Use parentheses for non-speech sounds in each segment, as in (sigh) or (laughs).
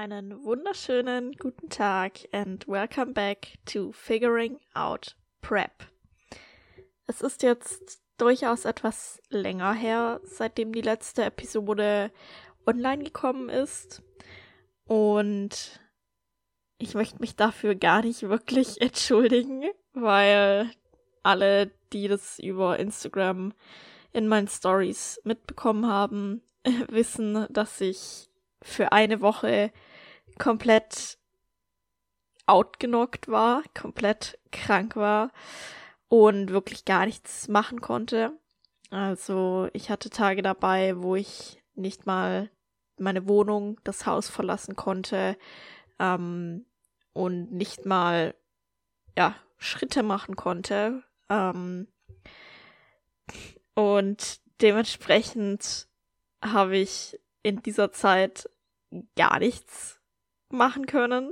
Einen wunderschönen guten Tag and welcome back to Figuring Out Prep. Es ist jetzt durchaus etwas länger her, seitdem die letzte Episode online gekommen ist. Und ich möchte mich dafür gar nicht wirklich (laughs) entschuldigen, weil alle, die das über Instagram in meinen Stories mitbekommen haben, (laughs) wissen, dass ich für eine Woche komplett outgenockt war, komplett krank war und wirklich gar nichts machen konnte. Also ich hatte Tage dabei, wo ich nicht mal meine Wohnung, das Haus verlassen konnte ähm, und nicht mal ja Schritte machen konnte. Ähm, und dementsprechend habe ich in dieser Zeit gar nichts machen können.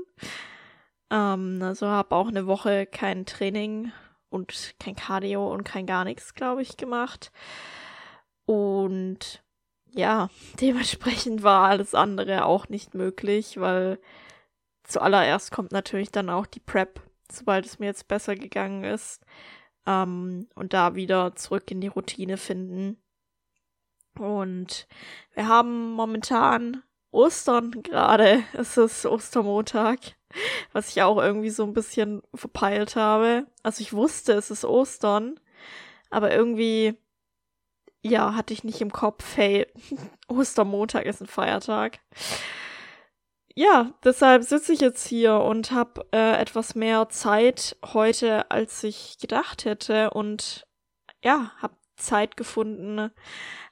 Ähm, also habe auch eine Woche kein Training und kein Cardio und kein gar nichts, glaube ich, gemacht. Und ja, (laughs) dementsprechend war alles andere auch nicht möglich, weil zuallererst kommt natürlich dann auch die Prep, sobald es mir jetzt besser gegangen ist. Ähm, und da wieder zurück in die Routine finden. Und wir haben momentan Ostern gerade. Es ist Ostermontag, was ich auch irgendwie so ein bisschen verpeilt habe. Also ich wusste, es ist Ostern, aber irgendwie, ja, hatte ich nicht im Kopf, hey, (laughs) Ostermontag ist ein Feiertag. Ja, deshalb sitze ich jetzt hier und habe äh, etwas mehr Zeit heute, als ich gedacht hätte und ja, habe Zeit gefunden,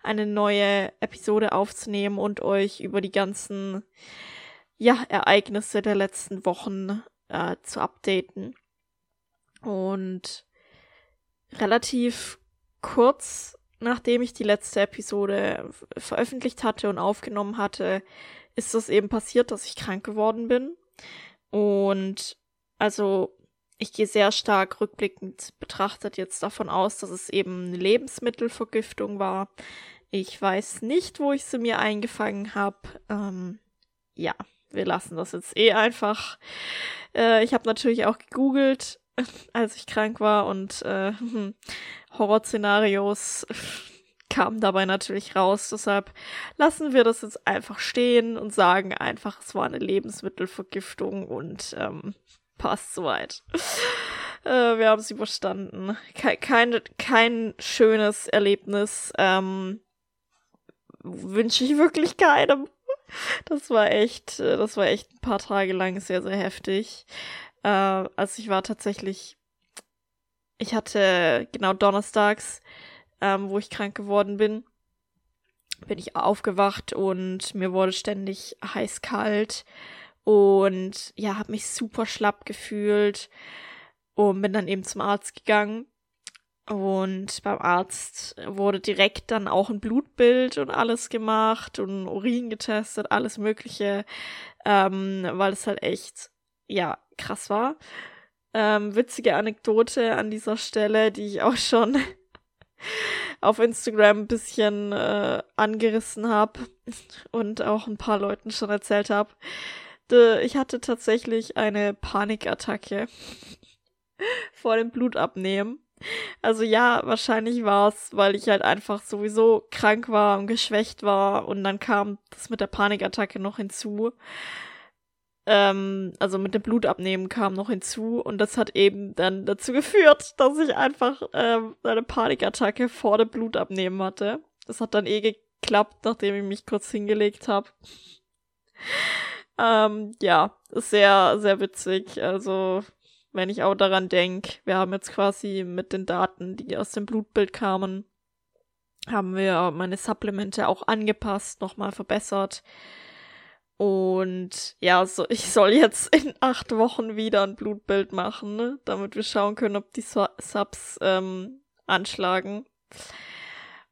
eine neue Episode aufzunehmen und euch über die ganzen ja, Ereignisse der letzten Wochen äh, zu updaten. Und relativ kurz nachdem ich die letzte Episode veröffentlicht hatte und aufgenommen hatte, ist es eben passiert, dass ich krank geworden bin. Und also ich gehe sehr stark rückblickend betrachtet jetzt davon aus, dass es eben eine Lebensmittelvergiftung war. Ich weiß nicht, wo ich sie mir eingefangen habe. Ähm, ja, wir lassen das jetzt eh einfach. Äh, ich habe natürlich auch gegoogelt, (laughs) als ich krank war und äh, (laughs) Horrorszenarios (laughs) kamen dabei natürlich raus. Deshalb lassen wir das jetzt einfach stehen und sagen einfach, es war eine Lebensmittelvergiftung und ähm, passt soweit. Äh, wir haben es überstanden. Ke kein, kein schönes Erlebnis. Ähm, wünsche ich wirklich keinem. Das war echt, äh, das war echt ein paar Tage lang sehr, sehr heftig. Äh, also ich war tatsächlich, ich hatte genau donnerstags, ähm, wo ich krank geworden bin, bin ich aufgewacht und mir wurde ständig heiß kalt und ja, habe mich super schlapp gefühlt und bin dann eben zum Arzt gegangen. Und beim Arzt wurde direkt dann auch ein Blutbild und alles gemacht und Urin getestet, alles Mögliche, ähm, weil es halt echt, ja, krass war. Ähm, witzige Anekdote an dieser Stelle, die ich auch schon (laughs) auf Instagram ein bisschen äh, angerissen habe und auch ein paar Leuten schon erzählt habe ich hatte tatsächlich eine Panikattacke (laughs) vor dem Blutabnehmen. Also ja, wahrscheinlich war es, weil ich halt einfach sowieso krank war und geschwächt war und dann kam das mit der Panikattacke noch hinzu. Ähm, also mit dem Blutabnehmen kam noch hinzu und das hat eben dann dazu geführt, dass ich einfach ähm, eine Panikattacke vor dem Blutabnehmen hatte. Das hat dann eh geklappt, nachdem ich mich kurz hingelegt habe. Ähm, ja, ist sehr, sehr witzig. Also, wenn ich auch daran denke, wir haben jetzt quasi mit den Daten, die aus dem Blutbild kamen, haben wir meine Supplemente auch angepasst, nochmal verbessert. Und ja, so, (laughs) ich soll jetzt in acht Wochen wieder ein Blutbild machen, ne? damit wir schauen können, ob die Subs ähm, anschlagen.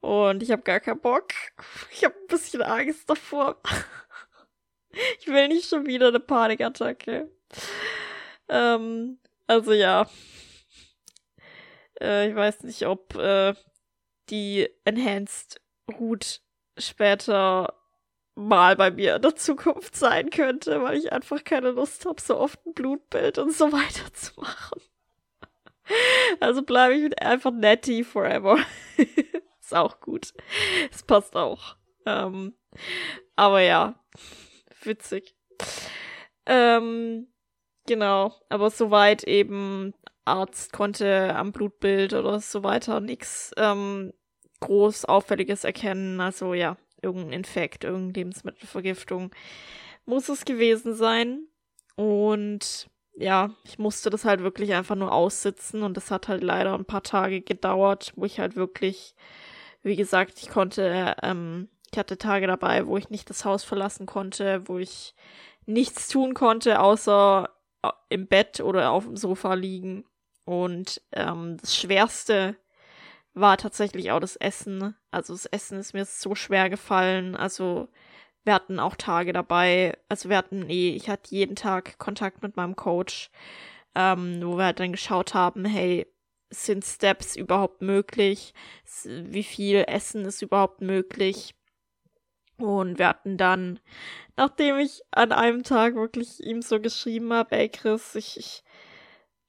Und ich habe gar keinen Bock. Ich habe ein bisschen Angst davor. (laughs) (laughs) Ich will nicht schon wieder eine Panikattacke. Ähm, also ja. Äh, ich weiß nicht, ob äh, die Enhanced Route später mal bei mir in der Zukunft sein könnte, weil ich einfach keine Lust habe, so oft ein Blutbild und so (laughs) weiter zu machen. Also bleibe ich mit einfach Netty forever. (laughs) Ist auch gut. Es passt auch. Ähm, aber ja, witzig. Ähm, genau, aber soweit eben Arzt konnte am Blutbild oder so weiter nichts ähm, groß Auffälliges erkennen. Also ja, irgendein Infekt, irgendeine Lebensmittelvergiftung muss es gewesen sein. Und ja, ich musste das halt wirklich einfach nur aussitzen und das hat halt leider ein paar Tage gedauert, wo ich halt wirklich, wie gesagt, ich konnte, ähm, ich hatte Tage dabei, wo ich nicht das Haus verlassen konnte, wo ich nichts tun konnte, außer äh, im Bett oder auf dem Sofa liegen. Und ähm, das Schwerste war tatsächlich auch das Essen. Also das Essen ist mir so schwer gefallen. Also wir hatten auch Tage dabei. Also wir hatten eh, ich hatte jeden Tag Kontakt mit meinem Coach, ähm, wo wir halt dann geschaut haben, hey, sind Steps überhaupt möglich? Wie viel Essen ist überhaupt möglich? Und wir hatten dann, nachdem ich an einem Tag wirklich ihm so geschrieben habe, ey Chris, ich, ich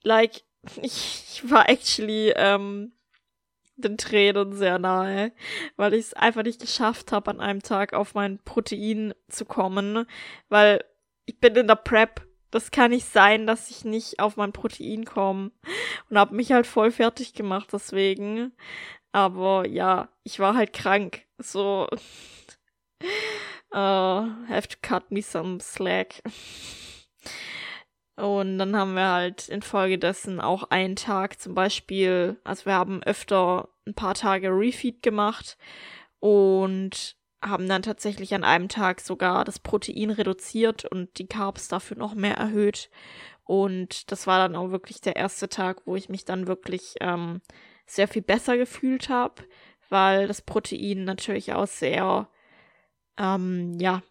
like, (laughs) ich, ich war actually ähm, den Tränen sehr nahe, weil ich es einfach nicht geschafft habe, an einem Tag auf mein Protein zu kommen, weil ich bin in der Prep. Das kann nicht sein, dass ich nicht auf mein Protein komme und habe mich halt voll fertig gemacht deswegen. Aber ja, ich war halt krank. So uh, have to cut me some slack. Und dann haben wir halt infolgedessen auch einen Tag zum Beispiel, also wir haben öfter ein paar Tage Refeed gemacht und haben dann tatsächlich an einem Tag sogar das Protein reduziert und die Carbs dafür noch mehr erhöht. Und das war dann auch wirklich der erste Tag, wo ich mich dann wirklich ähm, sehr viel besser gefühlt habe, weil das Protein natürlich auch sehr, ähm, ja,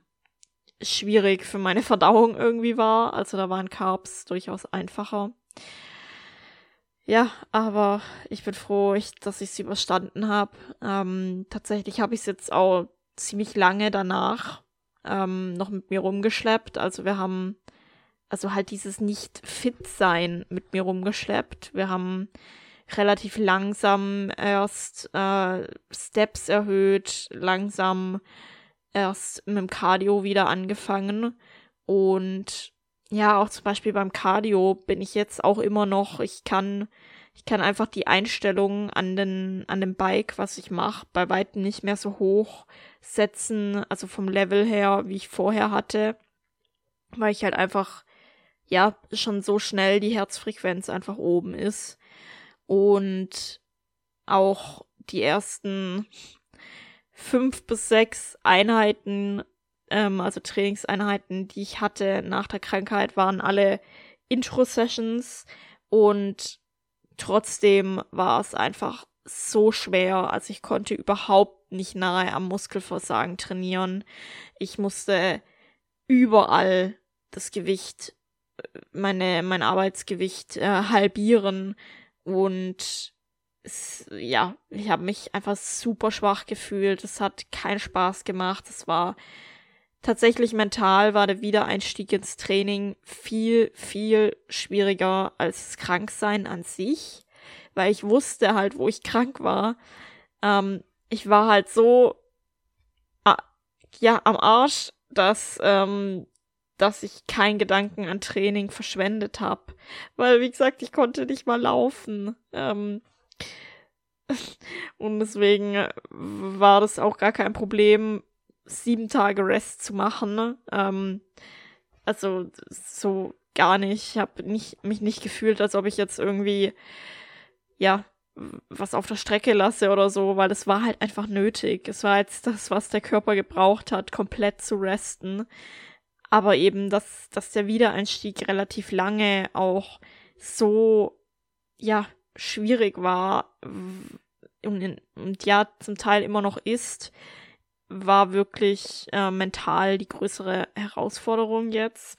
schwierig für meine Verdauung irgendwie war. Also da waren Carbs durchaus einfacher. Ja, aber ich bin froh, ich, dass ich es überstanden habe. Ähm, tatsächlich habe ich es jetzt auch ziemlich lange danach ähm, noch mit mir rumgeschleppt. Also wir haben also halt dieses nicht fit sein mit mir rumgeschleppt. Wir haben relativ langsam erst äh, Steps erhöht, langsam erst mit dem Cardio wieder angefangen. Und ja, auch zum Beispiel beim Cardio bin ich jetzt auch immer noch, ich kann, ich kann einfach die Einstellungen an den, an dem Bike, was ich mache, bei weitem nicht mehr so hoch setzen, also vom Level her, wie ich vorher hatte, weil ich halt einfach, ja, schon so schnell die Herzfrequenz einfach oben ist. Und auch die ersten fünf bis sechs Einheiten, ähm, also Trainingseinheiten, die ich hatte nach der Krankheit, waren alle Intro-Sessions und trotzdem war es einfach so schwer. Also ich konnte überhaupt nicht nahe am Muskelversagen trainieren. Ich musste überall das Gewicht, äh, meine, mein Arbeitsgewicht äh, halbieren und ja, ich habe mich einfach super schwach gefühlt. Es hat keinen Spaß gemacht. Es war tatsächlich mental war der Wiedereinstieg ins Training viel, viel schwieriger als das Kranksein an sich, weil ich wusste halt, wo ich krank war. Ähm, ich war halt so, ja, am Arsch, dass, ähm, dass ich keinen Gedanken an Training verschwendet habe. Weil, wie gesagt, ich konnte nicht mal laufen. Ähm, und deswegen äh, war das auch gar kein Problem, sieben Tage Rest zu machen. Ähm, also so gar nicht. Ich habe nicht, mich nicht gefühlt, als ob ich jetzt irgendwie, ja, was auf der Strecke lasse oder so, weil es war halt einfach nötig. Es war jetzt das, was der Körper gebraucht hat, komplett zu resten. Aber eben, dass, dass der Wiedereinstieg relativ lange auch so, ja, schwierig war und, und ja zum Teil immer noch ist, war wirklich äh, mental die größere Herausforderung jetzt.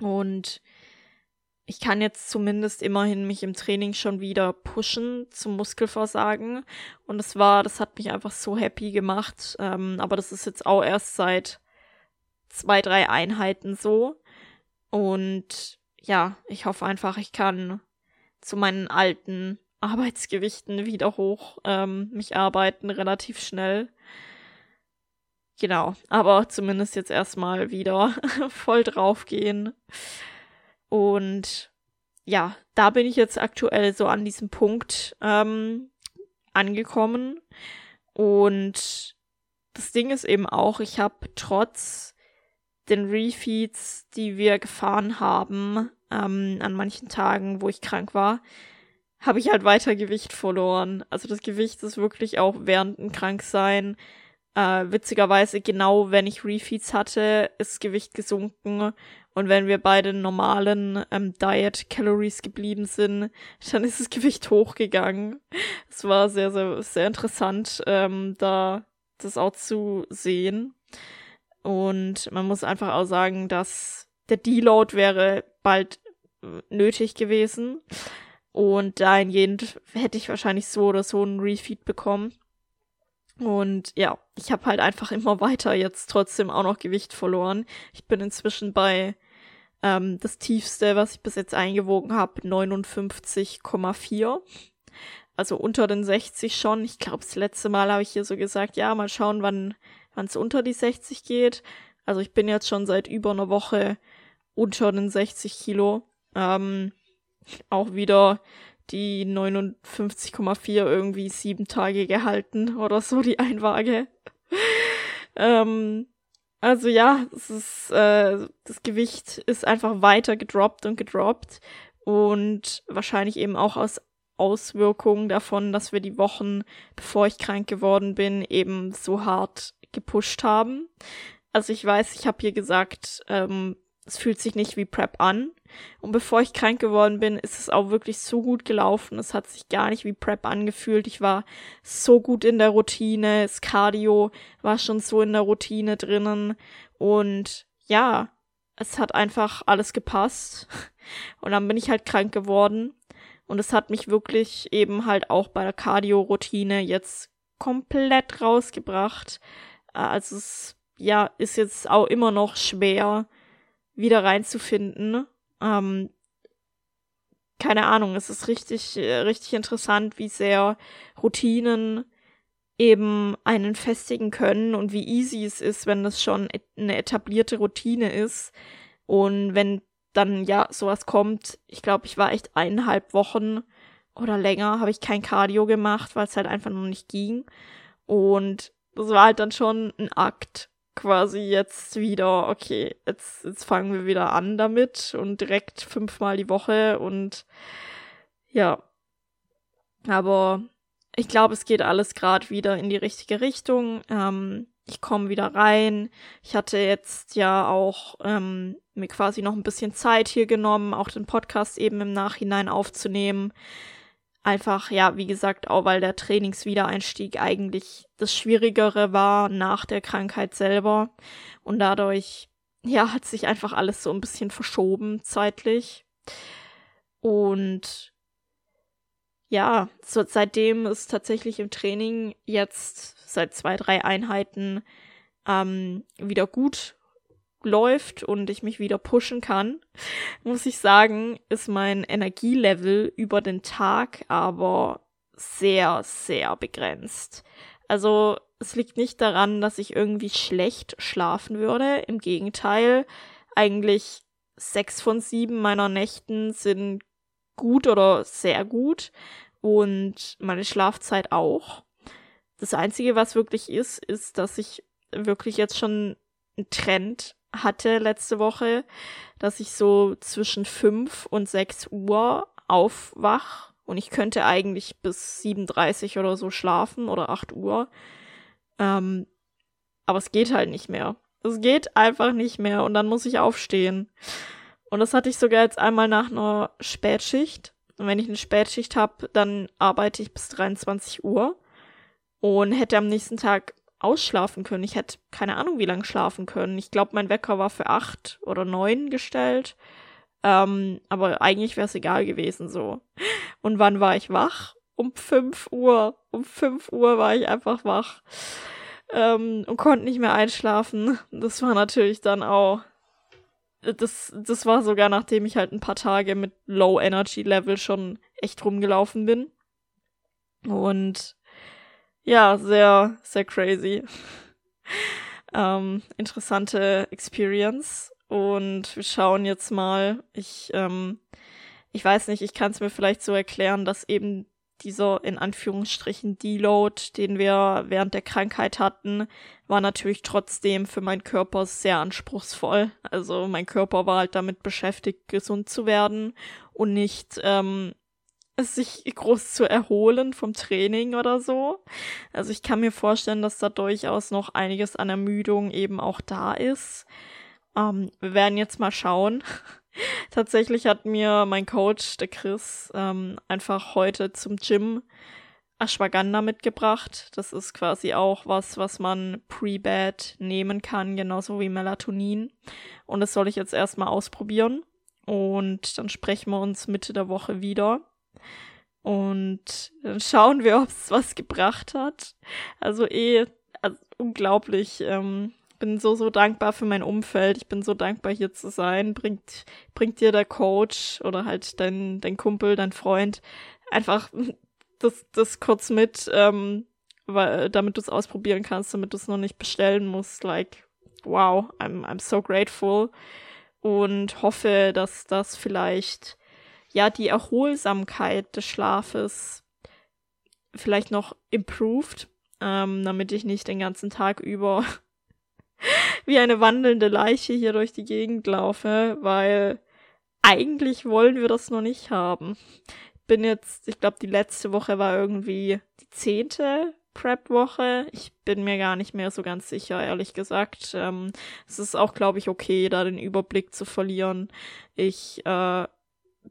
Und ich kann jetzt zumindest immerhin mich im Training schon wieder pushen zum Muskelversagen. Und das war, das hat mich einfach so happy gemacht. Ähm, aber das ist jetzt auch erst seit zwei, drei Einheiten so. Und ja, ich hoffe einfach, ich kann zu meinen alten Arbeitsgewichten wieder hoch ähm, mich arbeiten, relativ schnell. Genau, aber zumindest jetzt erstmal wieder (laughs) voll draufgehen. Und ja, da bin ich jetzt aktuell so an diesem Punkt ähm, angekommen. Und das Ding ist eben auch, ich habe trotz den Refeeds, die wir gefahren haben, ähm, an manchen Tagen, wo ich krank war, habe ich halt weiter Gewicht verloren. Also das Gewicht ist wirklich auch während dem Kranksein äh, witzigerweise, genau wenn ich Refeeds hatte, ist Gewicht gesunken. Und wenn wir bei den normalen ähm, Diet Calories geblieben sind, dann ist das Gewicht hochgegangen. Es war sehr, sehr, sehr interessant, ähm, da das auch zu sehen. Und man muss einfach auch sagen, dass der Deload wäre bald äh, nötig gewesen. Und dahingehend hätte ich wahrscheinlich so oder so einen Refeed bekommen. Und ja, ich habe halt einfach immer weiter jetzt trotzdem auch noch Gewicht verloren. Ich bin inzwischen bei ähm, das tiefste, was ich bis jetzt eingewogen habe, 59,4. Also unter den 60 schon. Ich glaube, das letzte Mal habe ich hier so gesagt, ja, mal schauen, wann wann es unter die 60 geht. Also ich bin jetzt schon seit über einer Woche unter den 60 Kilo. Ähm, auch wieder die 59,4 irgendwie sieben Tage gehalten oder so, die Einwaage. (laughs) ähm, also ja, es ist, äh, das Gewicht ist einfach weiter gedroppt und gedroppt und wahrscheinlich eben auch aus Auswirkungen davon, dass wir die Wochen, bevor ich krank geworden bin, eben so hart gepusht haben. Also ich weiß, ich habe hier gesagt, ähm, es fühlt sich nicht wie Prep an. Und bevor ich krank geworden bin, ist es auch wirklich so gut gelaufen. Es hat sich gar nicht wie Prep angefühlt. Ich war so gut in der Routine. Das Cardio war schon so in der Routine drinnen. Und ja, es hat einfach alles gepasst. (laughs) Und dann bin ich halt krank geworden. Und es hat mich wirklich eben halt auch bei der Cardio-Routine jetzt komplett rausgebracht. Also es ja ist jetzt auch immer noch schwer wieder reinzufinden. Ähm, keine Ahnung, es ist richtig, äh, richtig interessant, wie sehr Routinen eben einen festigen können und wie easy es ist, wenn das schon eine etablierte Routine ist. Und wenn dann ja sowas kommt, ich glaube, ich war echt eineinhalb Wochen oder länger, habe ich kein Cardio gemacht, weil es halt einfach noch nicht ging. Und das war halt dann schon ein Akt quasi jetzt wieder, okay, jetzt, jetzt fangen wir wieder an damit und direkt fünfmal die Woche und ja. Aber ich glaube, es geht alles gerade wieder in die richtige Richtung. Ähm, ich komme wieder rein. Ich hatte jetzt ja auch ähm, mir quasi noch ein bisschen Zeit hier genommen, auch den Podcast eben im Nachhinein aufzunehmen. Einfach, ja, wie gesagt, auch weil der Trainingswiedereinstieg eigentlich das Schwierigere war nach der Krankheit selber. Und dadurch, ja, hat sich einfach alles so ein bisschen verschoben zeitlich. Und ja, so, seitdem ist tatsächlich im Training jetzt seit zwei, drei Einheiten ähm, wieder gut läuft und ich mich wieder pushen kann, muss ich sagen, ist mein Energielevel über den Tag aber sehr, sehr begrenzt. Also es liegt nicht daran, dass ich irgendwie schlecht schlafen würde. Im Gegenteil, eigentlich sechs von sieben meiner Nächten sind gut oder sehr gut und meine Schlafzeit auch. Das Einzige, was wirklich ist, ist, dass ich wirklich jetzt schon einen Trend hatte letzte Woche, dass ich so zwischen fünf und sechs Uhr aufwach und ich könnte eigentlich bis 7.30 oder so schlafen oder acht Uhr. Ähm, aber es geht halt nicht mehr. Es geht einfach nicht mehr und dann muss ich aufstehen. Und das hatte ich sogar jetzt einmal nach einer Spätschicht. Und wenn ich eine Spätschicht habe, dann arbeite ich bis 23 Uhr und hätte am nächsten Tag ausschlafen können. Ich hätte keine Ahnung, wie lange schlafen können. Ich glaube, mein Wecker war für acht oder neun gestellt. Ähm, aber eigentlich wäre es egal gewesen so. Und wann war ich wach? Um 5 Uhr. Um 5 Uhr war ich einfach wach. Ähm, und konnte nicht mehr einschlafen. Das war natürlich dann auch. Das, das war sogar nachdem ich halt ein paar Tage mit Low Energy Level schon echt rumgelaufen bin. Und ja, sehr, sehr crazy. ähm, interessante Experience. Und wir schauen jetzt mal. Ich, ähm, ich weiß nicht, ich kann es mir vielleicht so erklären, dass eben dieser in Anführungsstrichen Deload, den wir während der Krankheit hatten, war natürlich trotzdem für meinen Körper sehr anspruchsvoll. Also mein Körper war halt damit beschäftigt, gesund zu werden und nicht ähm, sich groß zu erholen vom Training oder so. Also ich kann mir vorstellen, dass da durchaus noch einiges an Ermüdung eben auch da ist. Ähm, wir werden jetzt mal schauen. (laughs) Tatsächlich hat mir mein Coach, der Chris, ähm, einfach heute zum Gym Ashwagandha mitgebracht. Das ist quasi auch was, was man pre-bed nehmen kann, genauso wie Melatonin. Und das soll ich jetzt erstmal ausprobieren. Und dann sprechen wir uns Mitte der Woche wieder. Und dann schauen wir, (laughs) ob es was gebracht hat. Also eh also unglaublich. Ähm, bin so, so dankbar für mein Umfeld. Ich bin so dankbar, hier zu sein. Bringt, bringt dir der Coach oder halt dein, dein Kumpel, dein Freund einfach (laughs) das, das kurz mit, ähm, weil, damit du es ausprobieren kannst, damit du es noch nicht bestellen musst. Like, wow, I'm, I'm so grateful. Und hoffe, dass das vielleicht ja, die Erholsamkeit des Schlafes vielleicht noch improved, ähm, damit ich nicht den ganzen Tag über (laughs) wie eine wandelnde Leiche hier durch die Gegend laufe, weil eigentlich wollen wir das noch nicht haben. Bin jetzt, ich glaube, die letzte Woche war irgendwie die zehnte Prep-Woche. Ich bin mir gar nicht mehr so ganz sicher, ehrlich gesagt. Ähm, es ist auch, glaube ich, okay, da den Überblick zu verlieren. Ich äh,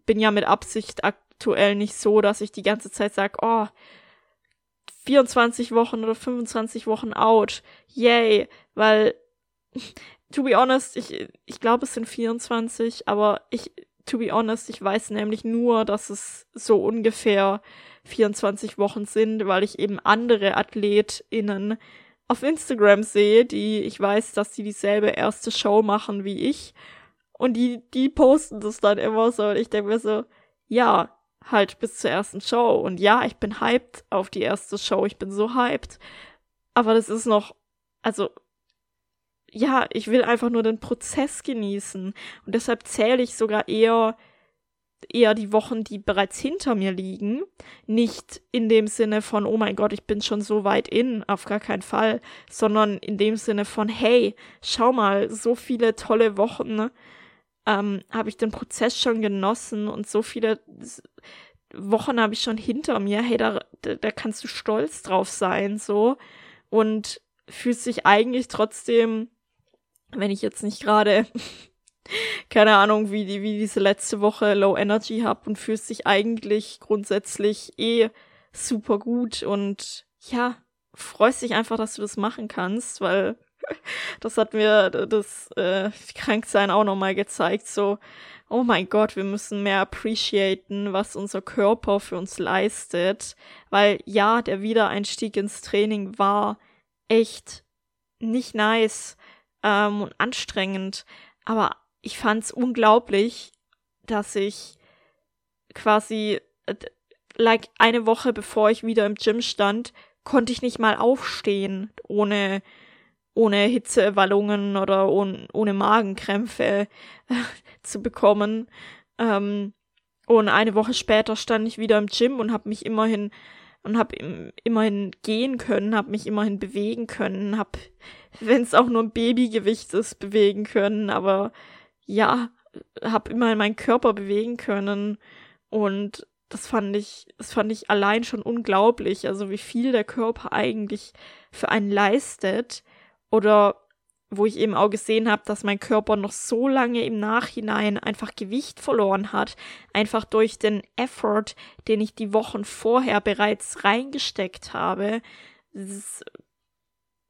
bin ja mit Absicht aktuell nicht so, dass ich die ganze Zeit sage, oh, 24 Wochen oder 25 Wochen out. Yay. Weil, (laughs) to be honest, ich, ich glaube, es sind 24, aber ich, to be honest, ich weiß nämlich nur, dass es so ungefähr 24 Wochen sind, weil ich eben andere AthletInnen auf Instagram sehe, die ich weiß, dass sie dieselbe erste Show machen wie ich und die, die posten das dann immer so. Und ich denke mir so, ja, halt bis zur ersten Show. Und ja, ich bin hyped auf die erste Show. Ich bin so hyped. Aber das ist noch, also, ja, ich will einfach nur den Prozess genießen. Und deshalb zähle ich sogar eher, eher die Wochen, die bereits hinter mir liegen. Nicht in dem Sinne von, oh mein Gott, ich bin schon so weit in, auf gar keinen Fall, sondern in dem Sinne von, hey, schau mal, so viele tolle Wochen? Ähm, habe ich den Prozess schon genossen und so viele Wochen habe ich schon hinter mir. Hey, da, da kannst du stolz drauf sein, so. Und fühlt sich eigentlich trotzdem, wenn ich jetzt nicht gerade, (laughs) keine Ahnung, wie, die, wie diese letzte Woche Low Energy habe und fühlt sich eigentlich grundsätzlich eh super gut und ja, freust dich einfach, dass du das machen kannst, weil (laughs) das hat mir das äh, Kranksein auch nochmal gezeigt. So, oh mein Gott, wir müssen mehr appreciaten, was unser Körper für uns leistet. Weil ja, der Wiedereinstieg ins Training war echt nicht nice ähm, und anstrengend. Aber ich fand's unglaublich, dass ich quasi äh, like eine Woche bevor ich wieder im Gym stand, konnte ich nicht mal aufstehen, ohne ohne Hitzewallungen oder ohne, ohne Magenkrämpfe äh, (laughs) zu bekommen. Ähm, und eine Woche später stand ich wieder im Gym und habe mich immerhin und habe immerhin gehen können, habe mich immerhin bewegen können, habe, (laughs) wenn es auch nur ein Babygewicht ist, bewegen können, aber ja, habe immerhin meinen Körper bewegen können. Und das fand ich, das fand ich allein schon unglaublich, also wie viel der Körper eigentlich für einen leistet oder wo ich eben auch gesehen habe, dass mein Körper noch so lange im Nachhinein einfach Gewicht verloren hat, einfach durch den Effort, den ich die Wochen vorher bereits reingesteckt habe. Das ist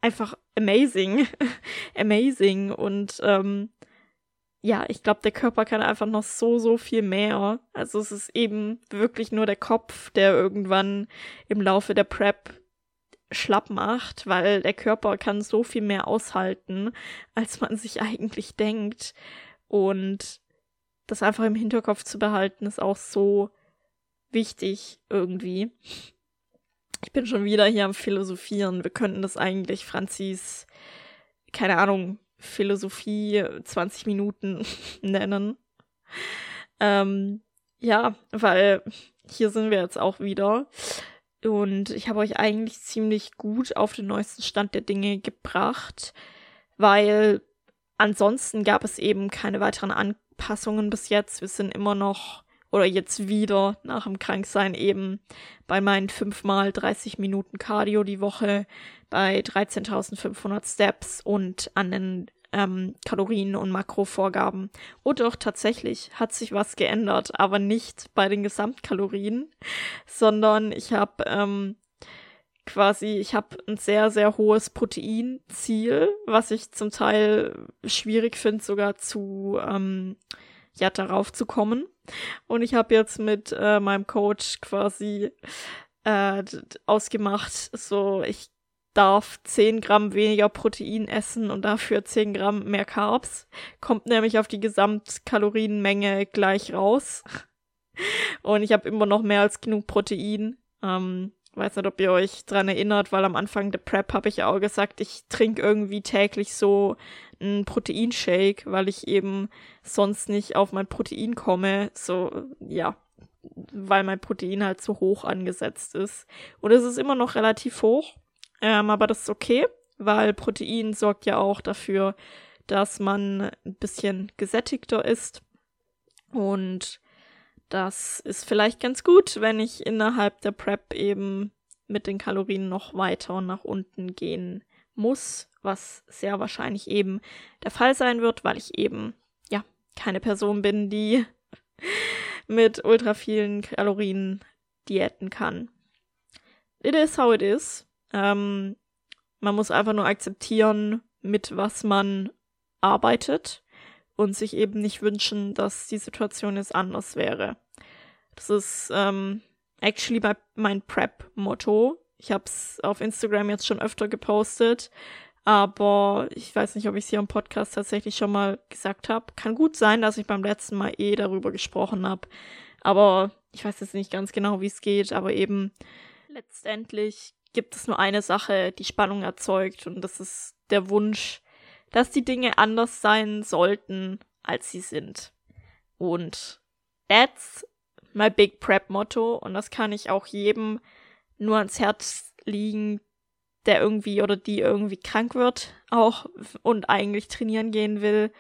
einfach amazing, (laughs) amazing und ähm, ja, ich glaube, der Körper kann einfach noch so, so viel mehr. Also es ist eben wirklich nur der Kopf, der irgendwann im Laufe der Prep schlapp macht, weil der Körper kann so viel mehr aushalten, als man sich eigentlich denkt. Und das einfach im Hinterkopf zu behalten, ist auch so wichtig irgendwie. Ich bin schon wieder hier am Philosophieren. Wir könnten das eigentlich, Franzis, keine Ahnung, Philosophie 20 Minuten (laughs) nennen. Ähm, ja, weil hier sind wir jetzt auch wieder. Und ich habe euch eigentlich ziemlich gut auf den neuesten Stand der Dinge gebracht, weil ansonsten gab es eben keine weiteren Anpassungen bis jetzt. Wir sind immer noch oder jetzt wieder nach dem Kranksein eben bei meinen fünfmal 30 Minuten Cardio die Woche, bei 13.500 Steps und an den ähm, Kalorien- und Makrovorgaben. Und doch tatsächlich hat sich was geändert, aber nicht bei den Gesamtkalorien, sondern ich habe ähm, quasi, ich habe ein sehr, sehr hohes Proteinziel, was ich zum Teil schwierig finde, sogar zu, ähm, ja, darauf zu kommen. Und ich habe jetzt mit äh, meinem Coach quasi äh, ausgemacht, so ich darf 10 Gramm weniger Protein essen und dafür 10 Gramm mehr Carbs. Kommt nämlich auf die Gesamtkalorienmenge gleich raus. Und ich habe immer noch mehr als genug Protein. Ähm, weiß nicht, ob ihr euch dran erinnert, weil am Anfang der Prep habe ich auch gesagt, ich trinke irgendwie täglich so einen Proteinshake, weil ich eben sonst nicht auf mein Protein komme. So, ja, weil mein Protein halt so hoch angesetzt ist. Und es ist immer noch relativ hoch. Ähm, aber das ist okay, weil Protein sorgt ja auch dafür, dass man ein bisschen gesättigter ist. Und das ist vielleicht ganz gut, wenn ich innerhalb der Prep eben mit den Kalorien noch weiter nach unten gehen muss, was sehr wahrscheinlich eben der Fall sein wird, weil ich eben, ja, keine Person bin, die (laughs) mit ultra vielen Kalorien diäten kann. It is how it is. Ähm, man muss einfach nur akzeptieren, mit was man arbeitet und sich eben nicht wünschen, dass die Situation jetzt anders wäre. Das ist ähm, actually mein Prep-Motto. Ich habe es auf Instagram jetzt schon öfter gepostet, aber ich weiß nicht, ob ich es hier im Podcast tatsächlich schon mal gesagt habe. Kann gut sein, dass ich beim letzten Mal eh darüber gesprochen habe, aber ich weiß jetzt nicht ganz genau, wie es geht, aber eben letztendlich gibt es nur eine Sache, die Spannung erzeugt und das ist der Wunsch, dass die Dinge anders sein sollten, als sie sind. Und that's my big prep Motto und das kann ich auch jedem nur ans Herz liegen, der irgendwie oder die irgendwie krank wird auch und eigentlich trainieren gehen will.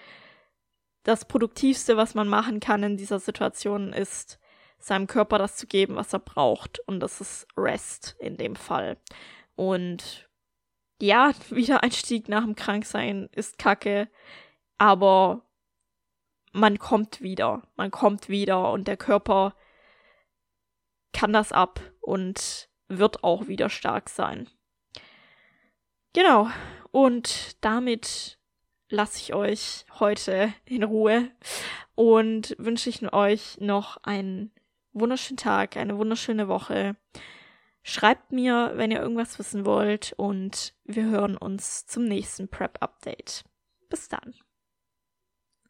Das Produktivste, was man machen kann in dieser Situation, ist seinem Körper das zu geben, was er braucht. Und das ist Rest in dem Fall. Und ja, (laughs) Wiedereinstieg nach dem Kranksein ist kacke, aber man kommt wieder. Man kommt wieder und der Körper kann das ab und wird auch wieder stark sein. Genau. Und damit lasse ich euch heute in Ruhe und wünsche ich euch noch einen wunderschönen Tag, eine wunderschöne Woche. Schreibt mir, wenn ihr irgendwas wissen wollt und wir hören uns zum nächsten Prep Update. Bis dann.